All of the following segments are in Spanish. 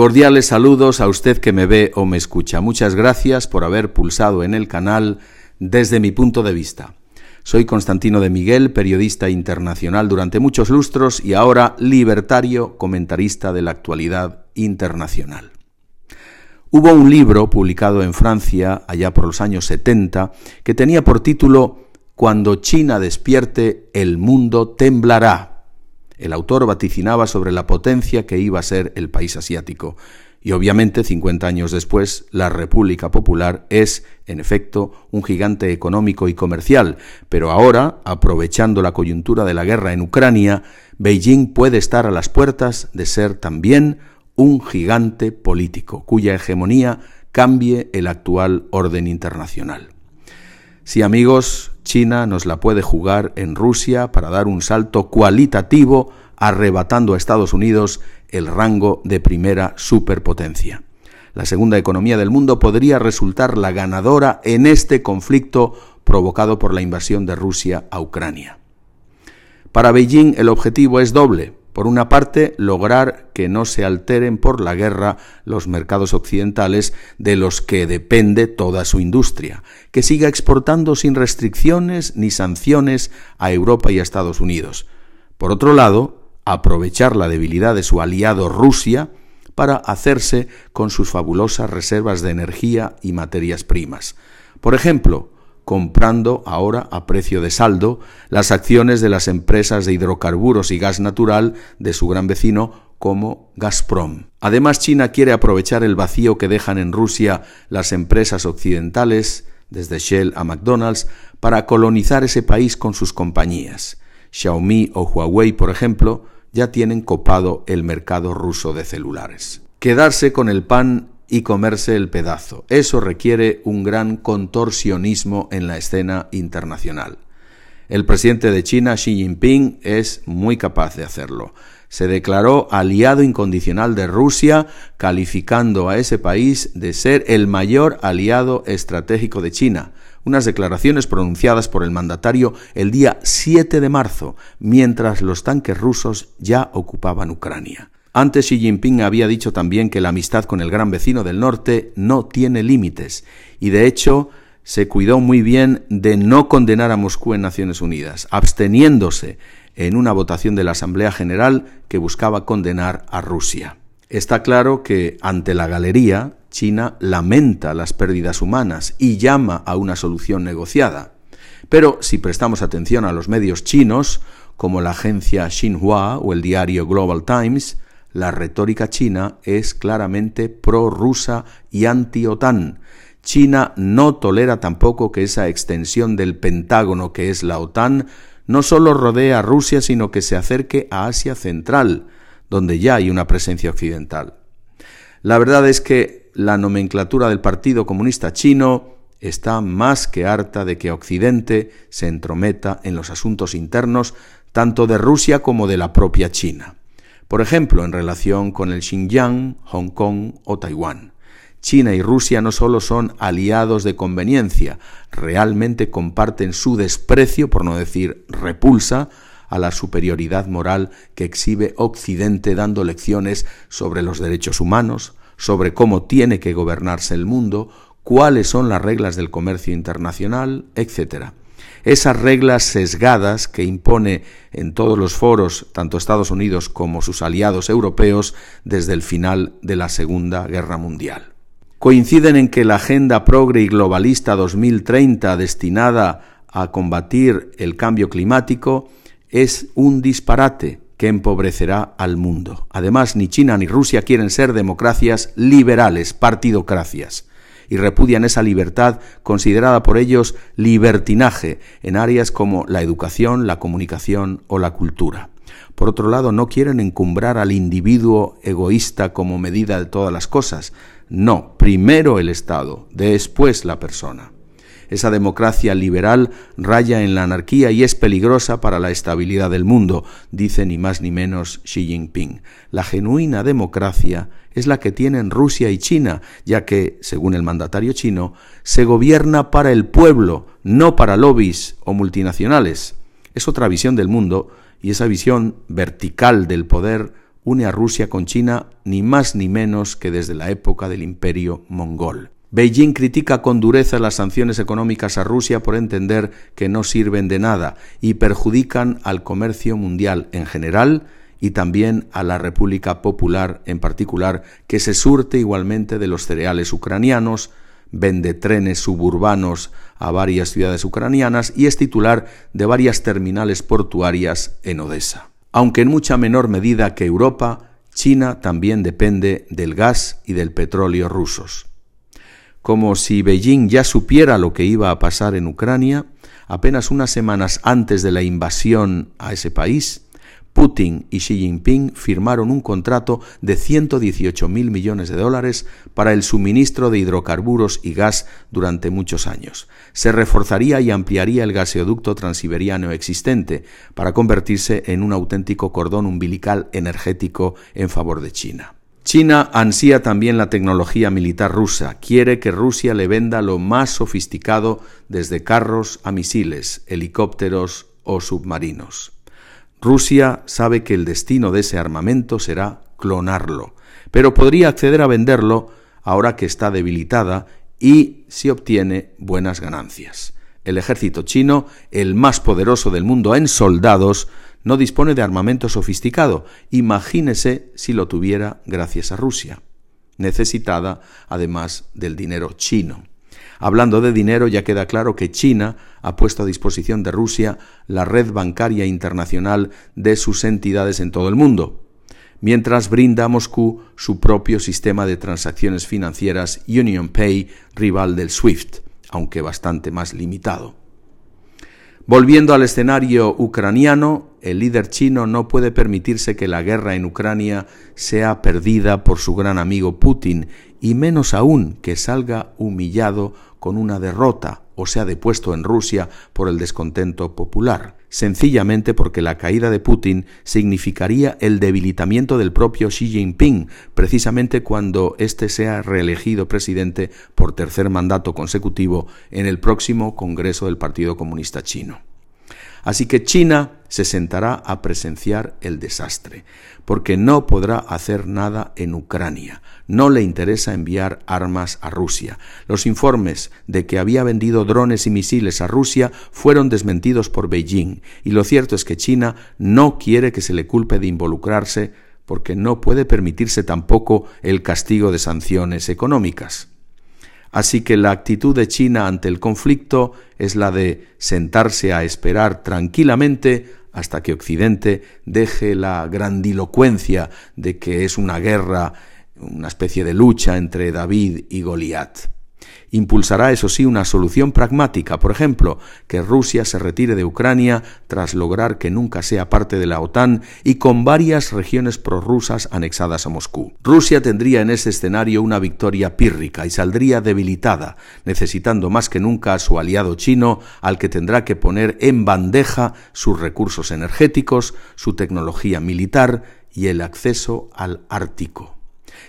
Cordiales saludos a usted que me ve o me escucha. Muchas gracias por haber pulsado en el canal desde mi punto de vista. Soy Constantino de Miguel, periodista internacional durante muchos lustros y ahora libertario comentarista de la actualidad internacional. Hubo un libro publicado en Francia allá por los años 70 que tenía por título Cuando China despierte, el mundo temblará el autor vaticinaba sobre la potencia que iba a ser el país asiático. Y obviamente, 50 años después, la República Popular es, en efecto, un gigante económico y comercial, pero ahora, aprovechando la coyuntura de la guerra en Ucrania, Beijing puede estar a las puertas de ser también un gigante político, cuya hegemonía cambie el actual orden internacional. Sí, amigos, China nos la puede jugar en Rusia para dar un salto cualitativo, arrebatando a Estados Unidos el rango de primera superpotencia. La segunda economía del mundo podría resultar la ganadora en este conflicto provocado por la invasión de Rusia a Ucrania. Para Beijing el objetivo es doble. Por una parte, lograr que no se alteren por la guerra los mercados occidentales de los que depende toda su industria, que siga exportando sin restricciones ni sanciones a Europa y a Estados Unidos. Por otro lado, aprovechar la debilidad de su aliado Rusia para hacerse con sus fabulosas reservas de energía y materias primas. Por ejemplo, comprando ahora a precio de saldo las acciones de las empresas de hidrocarburos y gas natural de su gran vecino como Gazprom. Además, China quiere aprovechar el vacío que dejan en Rusia las empresas occidentales, desde Shell a McDonald's, para colonizar ese país con sus compañías. Xiaomi o Huawei, por ejemplo, ya tienen copado el mercado ruso de celulares. Quedarse con el pan y comerse el pedazo. Eso requiere un gran contorsionismo en la escena internacional. El presidente de China, Xi Jinping, es muy capaz de hacerlo. Se declaró aliado incondicional de Rusia, calificando a ese país de ser el mayor aliado estratégico de China. Unas declaraciones pronunciadas por el mandatario el día 7 de marzo, mientras los tanques rusos ya ocupaban Ucrania. Antes Xi Jinping había dicho también que la amistad con el gran vecino del norte no tiene límites y de hecho se cuidó muy bien de no condenar a Moscú en Naciones Unidas, absteniéndose en una votación de la Asamblea General que buscaba condenar a Rusia. Está claro que ante la galería China lamenta las pérdidas humanas y llama a una solución negociada. Pero si prestamos atención a los medios chinos, como la agencia Xinhua o el diario Global Times, la retórica china es claramente pro-rusa y anti-OTAN. China no tolera tampoco que esa extensión del Pentágono que es la OTAN no solo rodee a Rusia, sino que se acerque a Asia Central, donde ya hay una presencia occidental. La verdad es que la nomenclatura del Partido Comunista Chino está más que harta de que Occidente se entrometa en los asuntos internos tanto de Rusia como de la propia China por ejemplo, en relación con el Xinjiang, Hong Kong o Taiwán. China y Rusia no solo son aliados de conveniencia, realmente comparten su desprecio, por no decir repulsa, a la superioridad moral que exhibe Occidente dando lecciones sobre los derechos humanos, sobre cómo tiene que gobernarse el mundo, cuáles son las reglas del comercio internacional, etc esas reglas sesgadas que impone en todos los foros tanto Estados Unidos como sus aliados europeos desde el final de la Segunda Guerra Mundial. Coinciden en que la Agenda Progre y Globalista 2030 destinada a combatir el cambio climático es un disparate que empobrecerá al mundo. Además, ni China ni Rusia quieren ser democracias liberales, partidocracias y repudian esa libertad considerada por ellos libertinaje en áreas como la educación, la comunicación o la cultura. Por otro lado, no quieren encumbrar al individuo egoísta como medida de todas las cosas. No, primero el Estado, después la persona. Esa democracia liberal raya en la anarquía y es peligrosa para la estabilidad del mundo, dice ni más ni menos Xi Jinping. La genuina democracia es la que tienen Rusia y China, ya que, según el mandatario chino, se gobierna para el pueblo, no para lobbies o multinacionales. Es otra visión del mundo y esa visión vertical del poder une a Rusia con China ni más ni menos que desde la época del imperio mongol. Beijing critica con dureza las sanciones económicas a Rusia por entender que no sirven de nada y perjudican al comercio mundial en general y también a la República Popular en particular, que se surte igualmente de los cereales ucranianos, vende trenes suburbanos a varias ciudades ucranianas y es titular de varias terminales portuarias en Odessa. Aunque en mucha menor medida que Europa, China también depende del gas y del petróleo rusos. Como si Beijing ya supiera lo que iba a pasar en Ucrania, apenas unas semanas antes de la invasión a ese país, Putin y Xi Jinping firmaron un contrato de 118 mil millones de dólares para el suministro de hidrocarburos y gas durante muchos años. Se reforzaría y ampliaría el gaseoducto transiberiano existente para convertirse en un auténtico cordón umbilical energético en favor de China. China ansía también la tecnología militar rusa, quiere que Rusia le venda lo más sofisticado desde carros a misiles, helicópteros o submarinos. Rusia sabe que el destino de ese armamento será clonarlo, pero podría acceder a venderlo ahora que está debilitada y si obtiene buenas ganancias. El ejército chino, el más poderoso del mundo en soldados, no dispone de armamento sofisticado. Imagínese si lo tuviera gracias a Rusia, necesitada además del dinero chino. Hablando de dinero, ya queda claro que China ha puesto a disposición de Rusia la red bancaria internacional de sus entidades en todo el mundo, mientras brinda a Moscú su propio sistema de transacciones financieras Union Pay, rival del SWIFT, aunque bastante más limitado. Volviendo al escenario ucraniano, el líder chino no puede permitirse que la guerra en Ucrania sea perdida por su gran amigo Putin, y menos aún que salga humillado con una derrota o sea depuesto en Rusia por el descontento popular, sencillamente porque la caída de Putin significaría el debilitamiento del propio Xi Jinping, precisamente cuando éste sea reelegido presidente por tercer mandato consecutivo en el próximo Congreso del Partido Comunista Chino. Así que China se sentará a presenciar el desastre, porque no podrá hacer nada en Ucrania. No le interesa enviar armas a Rusia. Los informes de que había vendido drones y misiles a Rusia fueron desmentidos por Beijing, y lo cierto es que China no quiere que se le culpe de involucrarse porque no puede permitirse tampoco el castigo de sanciones económicas. Así que la actitud de China ante el conflicto es la de sentarse a esperar tranquilamente hasta que Occidente deje la grandilocuencia de que es una guerra, una especie de lucha entre David y Goliat. Impulsará, eso sí, una solución pragmática, por ejemplo, que Rusia se retire de Ucrania tras lograr que nunca sea parte de la OTAN y con varias regiones prorrusas anexadas a Moscú. Rusia tendría en ese escenario una victoria pírrica y saldría debilitada, necesitando más que nunca a su aliado chino, al que tendrá que poner en bandeja sus recursos energéticos, su tecnología militar y el acceso al Ártico.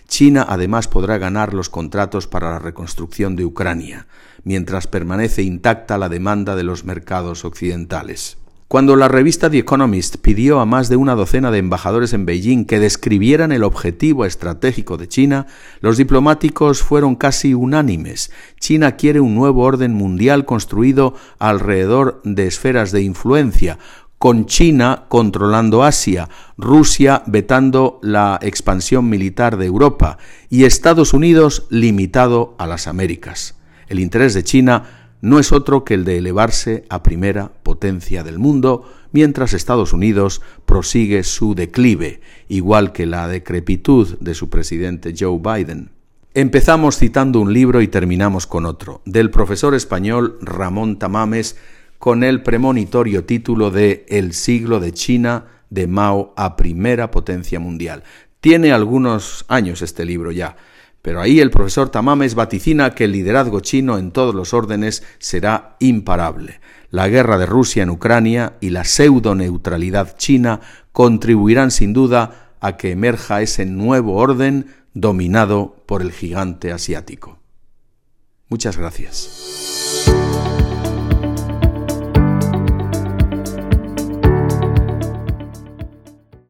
China además podrá ganar los contratos para la reconstrucción de Ucrania, mientras permanece intacta la demanda de los mercados occidentales. Cuando la revista The Economist pidió a más de una docena de embajadores en Beijing que describieran el objetivo estratégico de China, los diplomáticos fueron casi unánimes. China quiere un nuevo orden mundial construido alrededor de esferas de influencia, con China controlando Asia, Rusia vetando la expansión militar de Europa y Estados Unidos limitado a las Américas. El interés de China no es otro que el de elevarse a primera potencia del mundo, mientras Estados Unidos prosigue su declive, igual que la decrepitud de su presidente Joe Biden. Empezamos citando un libro y terminamos con otro, del profesor español Ramón Tamames, con el premonitorio título de El siglo de China de Mao a primera potencia mundial. Tiene algunos años este libro ya, pero ahí el profesor Tamames vaticina que el liderazgo chino en todos los órdenes será imparable. La guerra de Rusia en Ucrania y la pseudo-neutralidad china contribuirán sin duda a que emerja ese nuevo orden dominado por el gigante asiático. Muchas gracias.